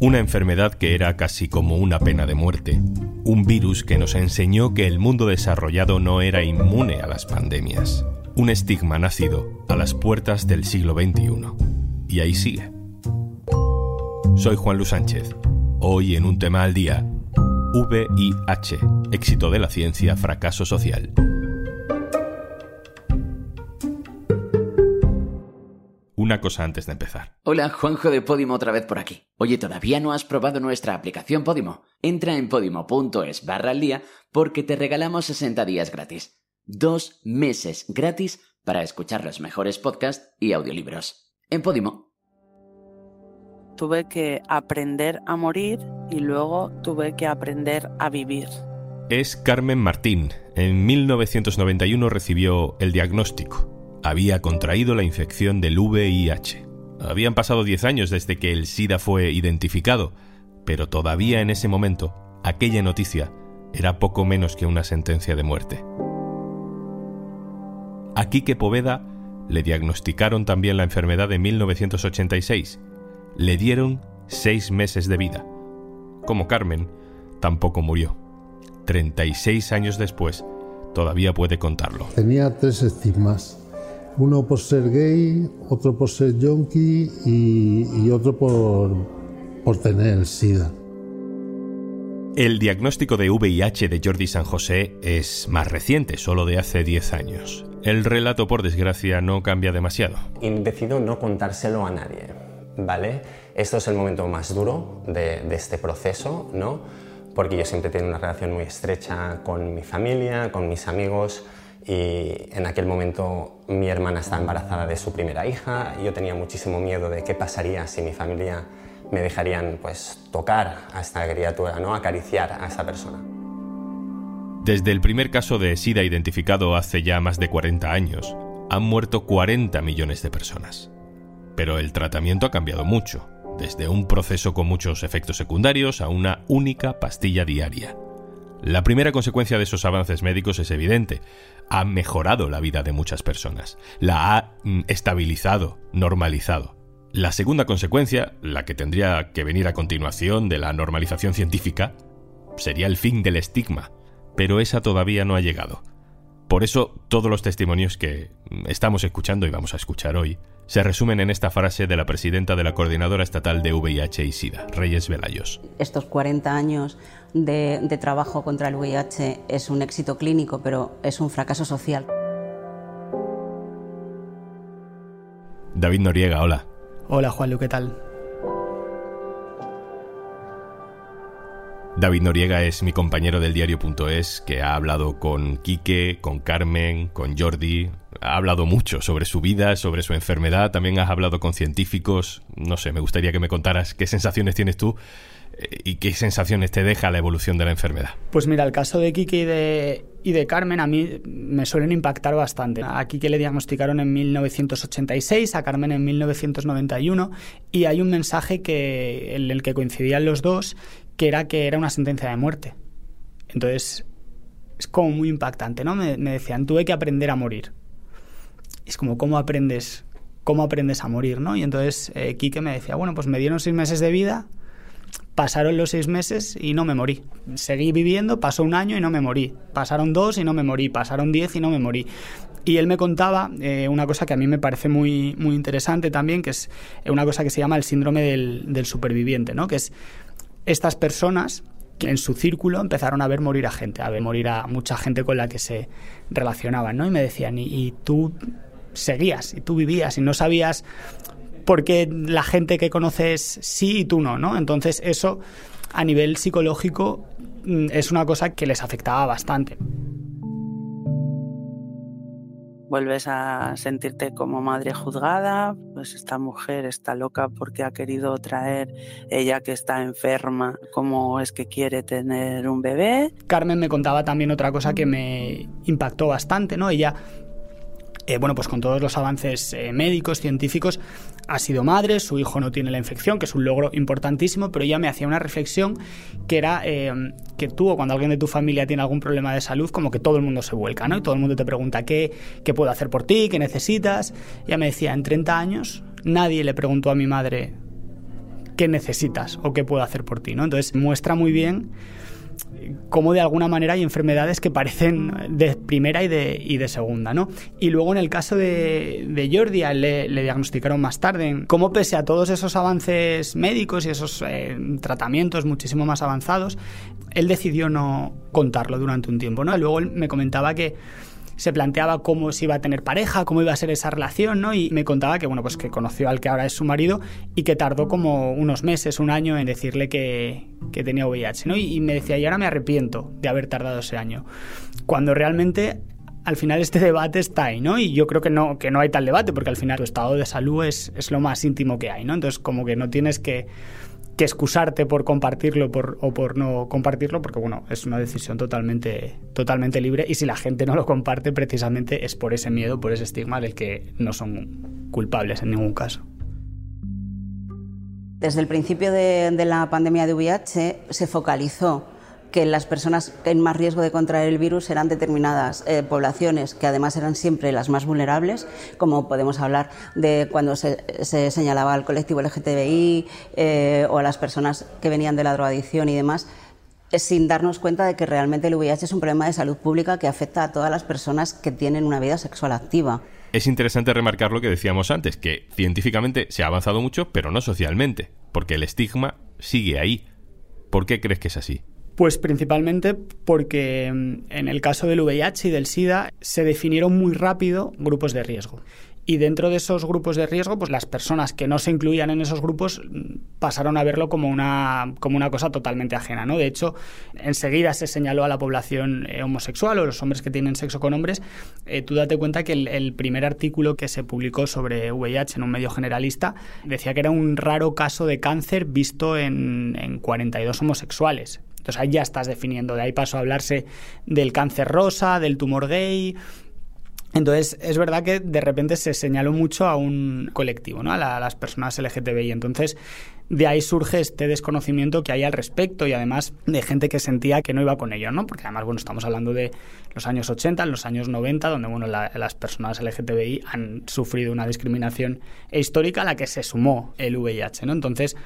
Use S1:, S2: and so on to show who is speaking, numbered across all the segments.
S1: Una enfermedad que era casi como una pena de muerte. Un virus que nos enseñó que el mundo desarrollado no era inmune a las pandemias. Un estigma nacido a las puertas del siglo XXI. Y ahí sigue. Soy Juan Luis Sánchez. Hoy en un tema al día. VIH. Éxito de la ciencia, fracaso social. Una cosa antes de empezar.
S2: Hola, Juanjo de Podimo otra vez por aquí. Oye, ¿todavía no has probado nuestra aplicación Podimo? Entra en podimo.es barra al día porque te regalamos 60 días gratis. Dos meses gratis para escuchar los mejores podcasts y audiolibros. En Podimo.
S3: Tuve que aprender a morir y luego tuve que aprender a vivir.
S1: Es Carmen Martín. En 1991 recibió el diagnóstico había contraído la infección del VIH. Habían pasado 10 años desde que el SIDA fue identificado, pero todavía en ese momento, aquella noticia era poco menos que una sentencia de muerte. A Quique Poveda le diagnosticaron también la enfermedad en 1986. Le dieron seis meses de vida. Como Carmen, tampoco murió. 36 años después, todavía puede contarlo.
S4: Tenía tres estigmas uno por ser gay, otro por ser yonki y, otro por, por tener el SIDA.
S1: El diagnóstico de VIH de Jordi San José es más reciente, solo de hace 10 años. El relato, por desgracia, no cambia demasiado.
S5: Y decido no contárselo a nadie, ¿vale? Esto es el momento más duro de, de este proceso, ¿no? Porque yo siempre tengo una relación muy estrecha con mi familia, con mis amigos, y en aquel momento mi hermana estaba embarazada de su primera hija yo tenía muchísimo miedo de qué pasaría si mi familia me dejarían pues tocar a esta criatura, ¿no? acariciar a esa persona.
S1: Desde el primer caso de SIDA identificado hace ya más de 40 años, han muerto 40 millones de personas. Pero el tratamiento ha cambiado mucho, desde un proceso con muchos efectos secundarios a una única pastilla diaria. La primera consecuencia de esos avances médicos es evidente. Ha mejorado la vida de muchas personas. La ha mm, estabilizado, normalizado. La segunda consecuencia, la que tendría que venir a continuación de la normalización científica, sería el fin del estigma, pero esa todavía no ha llegado. Por eso todos los testimonios que estamos escuchando y vamos a escuchar hoy se resumen en esta frase de la presidenta de la Coordinadora Estatal de VIH y SIDA, Reyes Velayos.
S6: Estos 40 años de, trabajo contra el VIH es un éxito clínico, pero es un fracaso social.
S1: David Noriega, hola.
S7: Hola Juanlu, ¿qué tal?
S1: David Noriega es mi compañero del diario.es que ha hablado con Quique, con Carmen, con Jordi, ha hablado mucho sobre su vida, sobre su enfermedad, también has hablado con científicos, no sé, me gustaría que me contaras qué sensaciones tienes tú eh, y qué sensaciones te deja la evolución de la enfermedad.
S7: Pues mira, el caso de Quique y de, y de Carmen a mí me suelen impactar bastante. A Quique le diagnosticaron en 1986, a Carmen en 1991 y hay un mensaje que, en el que coincidían los dos que era que era una sentencia de muerte. Entonces, es como muy impactante, ¿no? Me, decían, tuve que aprender a morir. es como, ¿cómo aprendes, cómo aprendes a morir, no? Y entonces eh, Quique me decía, bueno, pues me dieron seis meses de vida, pasaron los seis meses y no me morí. Seguí viviendo, pasó un año y no me morí. Pasaron dos y no me morí. Pasaron diez y no me morí. Y él me contaba eh, una cosa que a mí me parece muy, muy interesante también, que es una cosa que se llama el síndrome del, del superviviente, ¿no? Que es estas personas que en su círculo empezaron a ver morir a gente, a ver morir a mucha gente con la que se relacionaban, ¿no? Y me decían, y, tú seguías, y tú vivías, y no sabías por qué la gente que conoces sí y tú no, ¿no? Entonces eso a nivel psicológico mm, es una cosa que les afectaba bastante
S3: vuelves a sentirte como madre juzgada, pues esta mujer está loca porque ha querido traer ella que está enferma, cómo es que quiere tener un bebé.
S7: Carmen me contaba también otra cosa que me impactó bastante, ¿no? Ella eh, bueno, pues con todos los avances eh, médicos, científicos, ha sido madre, su hijo no tiene la infección, que es un logro importantísimo, pero ella me hacía una reflexión que era eh, que tú o cuando alguien de tu familia tiene algún problema de salud, como que todo el mundo se vuelca, ¿no? Y todo el mundo te pregunta qué, qué puedo hacer por ti, qué necesitas. Ella me decía, en 30 años nadie le preguntó a mi madre qué necesitas o qué puedo hacer por ti, ¿no? Entonces muestra muy bien cómo de alguna manera hay enfermedades que parecen de primera y de, y de segunda, ¿no? Y luego en el caso de, de Jordi, le, le, diagnosticaron más tarde, cómo pese a todos esos avances médicos y esos eh, tratamientos muchísimo más avanzados, él decidió no contarlo durante un tiempo, ¿no? Luego él me comentaba que se planteaba cómo se iba a tener pareja, cómo iba a ser esa relación, ¿no? Y me contaba que, bueno, pues que conoció al que ahora es su marido y que tardó como unos meses, un año en decirle que, que tenía VIH, ¿no? Y, me decía, y ahora me arrepiento de haber tardado ese año. Cuando realmente al final este debate está ahí, ¿no? Y yo creo que no, que no hay tal debate, porque al final tu estado de salud es, es lo más íntimo que hay, ¿no? Entonces, como que no tienes que que excusarte por compartirlo o por no compartirlo, porque bueno, es una decisión totalmente, totalmente libre y si la gente no lo comparte precisamente es por ese miedo, por ese estigma del que no son culpables en ningún caso.
S6: Desde el principio de la pandemia de VIH se focalizó que las personas en más riesgo de contraer el virus eran determinadas eh, poblaciones que además eran siempre las más vulnerables, como podemos hablar de cuando se, se señalaba al colectivo LGTBI eh, o a las personas que venían de la drogadicción y demás, sin darnos cuenta de que realmente el VIH es un problema de salud pública que afecta a todas las personas que tienen una vida sexual activa.
S1: Es interesante remarcar lo que decíamos antes, que científicamente se ha avanzado mucho, pero no socialmente, porque el estigma sigue ahí. ¿Por qué crees que es así?
S7: Pues principalmente porque mm, en el caso del VIH y del SIDA se definieron muy rápido grupos de riesgo. Y dentro de esos grupos de riesgo, pues las personas que no se incluían en esos grupos mm, pasaron a verlo como una, como una cosa totalmente ajena. ¿no? De hecho, enseguida se señaló a la población eh, homosexual o los hombres que tienen sexo con hombres. Eh, tú date cuenta que el, primer artículo que se publicó sobre VIH en un medio generalista decía que era un raro caso de cáncer visto en, en 42 homosexuales. Entonces ahí ya estás definiendo, de ahí paso a hablarse del cáncer rosa, del tumor gay. Entonces, es verdad que de repente se señaló mucho a un colectivo, ¿no? a, la, a las personas LGTBI. Entonces, de ahí surge este desconocimiento que hay al respecto y además de gente que sentía que no iba con ello, ¿no? Porque además, bueno, estamos hablando de los años 80, los años 90, donde, bueno, la, las personas LGTBI han sufrido una discriminación histórica a la que se sumó el VIH, ¿no? Entonces,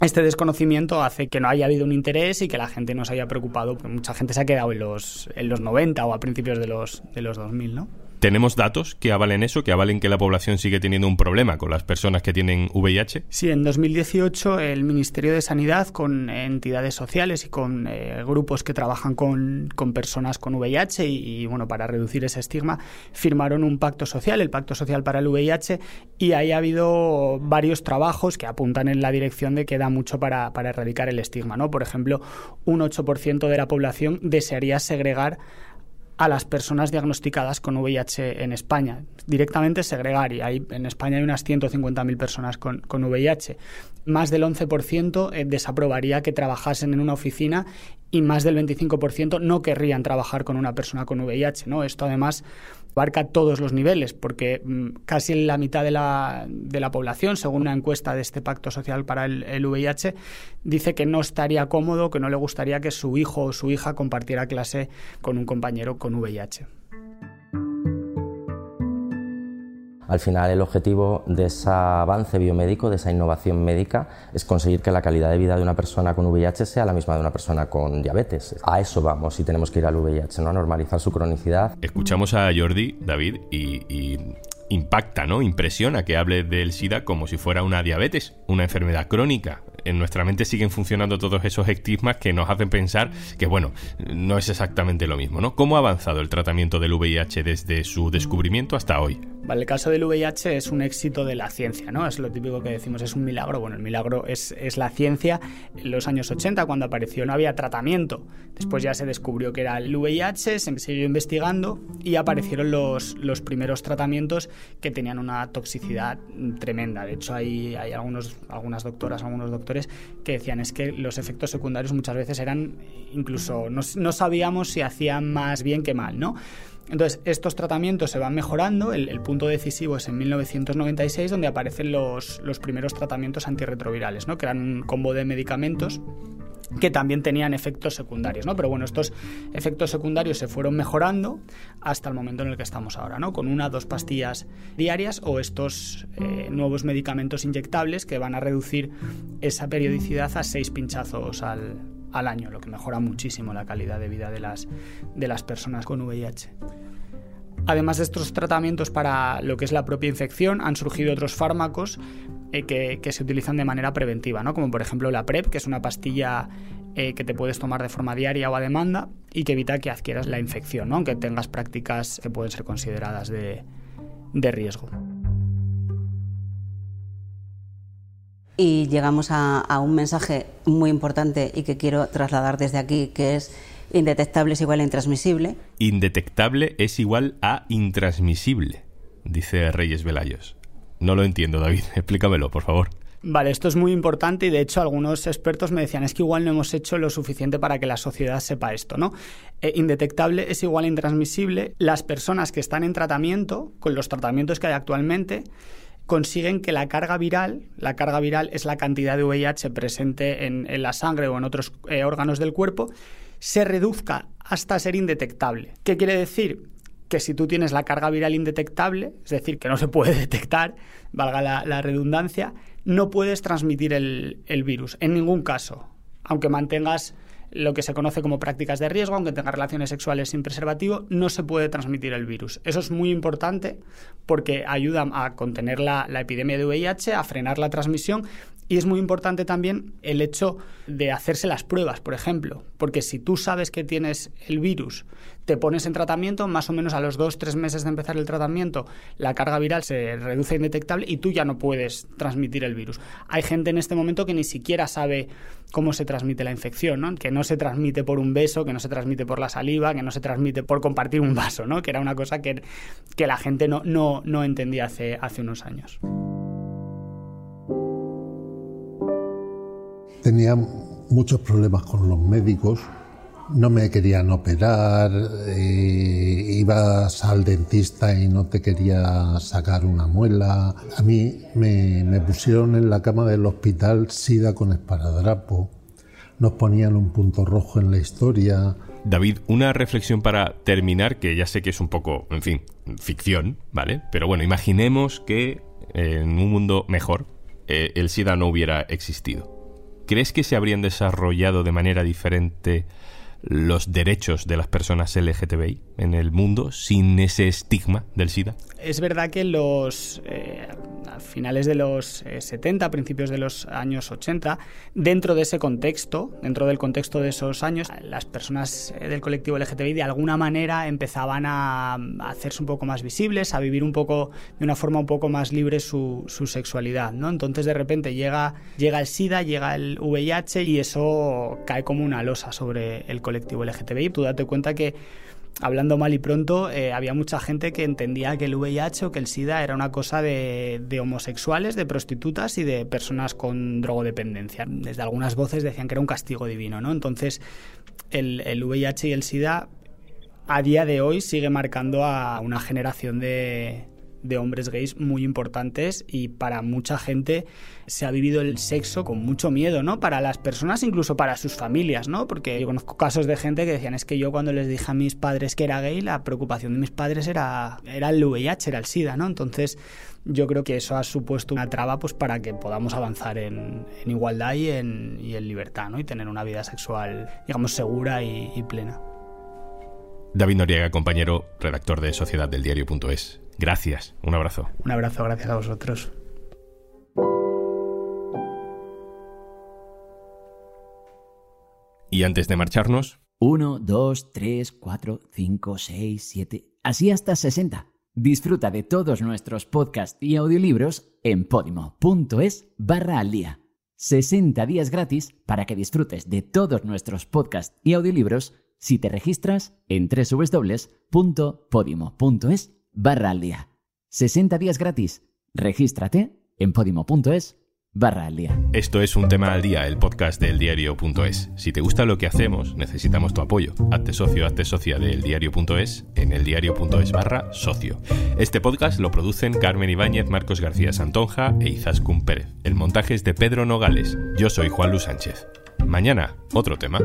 S7: este desconocimiento hace que no haya habido un interés y que la gente no se haya preocupado, porque mucha gente se ha quedado en los, en los 90 o a principios de los, de los 2000, ¿no?
S1: ¿Tenemos datos que avalen eso, que avalen que la población sigue teniendo un problema con las personas que tienen VIH?
S7: Sí, en 2018 el Ministerio de Sanidad, con entidades sociales y con eh, grupos que trabajan con, con, personas con VIH y, y, bueno, para reducir ese estigma, firmaron un pacto social, el Pacto Social para el VIH, y ahí ha habido varios trabajos que apuntan en la dirección de que da mucho para, para erradicar el estigma. ¿no? Por ejemplo, un 8% de la población desearía segregar a las personas diagnosticadas con VIH en España. Directamente segregar, y hay, en España hay unas 150.000 personas con, con, VIH. Más del 11% eh, desaprobaría que trabajasen en una oficina y más del 25% no querrían trabajar con una persona con VIH. ¿no? Esto además abarca todos los niveles, porque mmm, casi la mitad de la, de la, población, según una encuesta de este Pacto Social para el, el, VIH, dice que no estaría cómodo, que no le gustaría que su hijo o su hija compartiera clase con un compañero con VIH.
S8: Al final el objetivo de ese avance biomédico, de esa innovación médica, es conseguir que la calidad de vida de una persona con VIH sea la misma de una persona con diabetes. A eso vamos y tenemos que ir al VIH, ¿no? a normalizar su cronicidad.
S1: Escuchamos a Jordi, David, y, y impacta, ¿no? Impresiona que hable del SIDA como si fuera una diabetes, una enfermedad crónica. En nuestra mente siguen funcionando todos esos estigmas que nos hacen pensar que, bueno, no es exactamente lo mismo, ¿no? ¿Cómo ha avanzado el tratamiento del VIH desde su descubrimiento hasta hoy?
S7: Vale, el caso del VIH es un éxito de la ciencia, ¿no? Es lo típico que decimos, es un milagro. Bueno, el milagro es, es la ciencia. En los años 80, cuando apareció, no había tratamiento. Después ya se descubrió que era el VIH, se siguió investigando y aparecieron los, los primeros tratamientos que tenían una toxicidad tremenda. De hecho, hay, hay algunos, algunas doctoras, algunos doctores que decían es que los efectos secundarios muchas veces eran incluso, no, no sabíamos si hacían más bien que mal, ¿no? Entonces, estos tratamientos se van mejorando. El, punto decisivo es en 1996, donde aparecen los, los primeros tratamientos antirretrovirales, ¿no? que eran un combo de medicamentos que también tenían efectos secundarios, ¿no? Pero bueno, estos efectos secundarios se fueron mejorando hasta el momento en el que estamos ahora, ¿no? Con una o dos pastillas diarias o estos eh, nuevos medicamentos inyectables que van a reducir esa periodicidad a seis pinchazos al, al año, lo que mejora muchísimo la calidad de vida de las, de las personas con VIH. Además de estos tratamientos para lo que es la propia infección, han surgido otros fármacos eh, que, se utilizan de manera preventiva, ¿no? como por ejemplo la PrEP, que es una pastilla eh, que te puedes tomar de forma diaria o a demanda y que evita que adquieras la infección, ¿no? aunque tengas prácticas que pueden ser consideradas de, riesgo.
S6: Y llegamos a, a un mensaje muy importante y que quiero trasladar desde aquí, que es Indetectable es igual a intransmisible.
S1: Indetectable es igual a intransmisible, dice Reyes Velayos. No lo entiendo, David. Explícamelo, por favor.
S7: Vale, esto es muy importante y de hecho algunos expertos me decían es que igual no hemos hecho lo suficiente para que la sociedad sepa esto, ¿no? Eh, indetectable es igual a intransmisible. Las personas que están en tratamiento, con los tratamientos que hay actualmente, consiguen que la carga viral, la carga viral es la cantidad de VIH presente en, la sangre o en otros eh, órganos del cuerpo, se reduzca hasta ser indetectable. ¿Qué quiere decir? Que si tú tienes la carga viral indetectable, es decir, que no se puede detectar, valga la, redundancia, no puedes transmitir el, el virus en ningún caso, aunque mantengas lo que se conoce como prácticas de riesgo, aunque tenga relaciones sexuales sin preservativo, no se puede transmitir el virus. Eso es muy importante porque ayuda a contener la, la, epidemia de VIH, a frenar la transmisión y es muy importante también el hecho de hacerse las pruebas, por ejemplo, porque si tú sabes que tienes el virus, te pones en tratamiento, más o menos a los dos, tres meses de empezar el tratamiento, la carga viral se reduce indetectable y tú ya no puedes transmitir el virus. Hay gente en este momento que ni siquiera sabe cómo se transmite la infección, que no se transmite por un beso, que no se transmite por la saliva, que no se transmite por compartir un vaso, ¿no? que era una cosa que, que la gente no, no, no entendía hace, hace unos años.
S4: Tenía muchos problemas con los médicos, no me querían operar, eh, ibas al dentista y no te quería sacar una muela. A mí me, pusieron en la cama del hospital sida con esparadrapo, nos ponían un punto rojo en la historia.
S1: David, una reflexión para terminar, que ya sé que es un poco, en fin, ficción, ¿vale? Pero bueno, imaginemos que en un mundo mejor eh, el SIDA no hubiera existido. ¿Crees que se habrían desarrollado de manera diferente los derechos de las personas LGTBI en el mundo sin ese estigma del SIDA?
S7: Es verdad que los eh, a finales de los 70, eh, principios de los años 80, dentro de ese contexto, dentro del contexto de esos años, las personas eh, del colectivo LGTBI de alguna manera empezaban a, hacerse un poco más visibles, a vivir un poco de una forma un poco más libre su, sexualidad, ¿no? Entonces de repente llega, llega el SIDA, llega el VIH y eso cae como una losa sobre el colectivo LGTBI. Tú date cuenta que hablando mal y pronto, eh, había mucha gente que entendía que el VIH o que el SIDA era una cosa de, homosexuales, de prostitutas y de personas con drogodependencia. Desde algunas voces decían que era un castigo divino, ¿no? Entonces, el, el VIH y el SIDA a día de hoy sigue marcando a una generación de, de hombres gays muy importantes y para mucha gente se ha vivido el sexo con mucho miedo, ¿no? Para las personas, incluso para sus familias, ¿no? Porque yo conozco casos de gente que decían, es que yo cuando les dije a mis padres que era gay, la preocupación de mis padres era, era el VIH, era el SIDA, ¿no? Entonces yo creo que eso ha supuesto una traba pues para que podamos avanzar en, igualdad y en, libertad, ¿no? Y tener una vida sexual, digamos, segura y, y plena.
S1: David Noriega, compañero, redactor de Sociedad del Diario.es. Gracias, un abrazo.
S7: Un abrazo, gracias a vosotros.
S1: Y antes de marcharnos...
S2: 1, 2, 3, 4, 5, 6, 7... Así hasta 60. Disfruta de todos nuestros podcasts y audiolibros en podimo.es barra al día. 60 días gratis para que disfrutes de todos nuestros podcasts y audiolibros si te registras en www.podimo.es barra al día. 60 días gratis. Regístrate en podimo.es barra al día.
S1: Esto es un tema al día, el podcast del diario.es. Si te gusta lo que hacemos, necesitamos tu apoyo. Hazte socio, hazte socia del diario.es en el diario.es barra socio. Este podcast lo producen Carmen Ibáñez, Marcos García Santonja e Izaskun Pérez. El montaje es de Pedro Nogales. Yo soy Juan Luis Sánchez. Mañana, otro tema.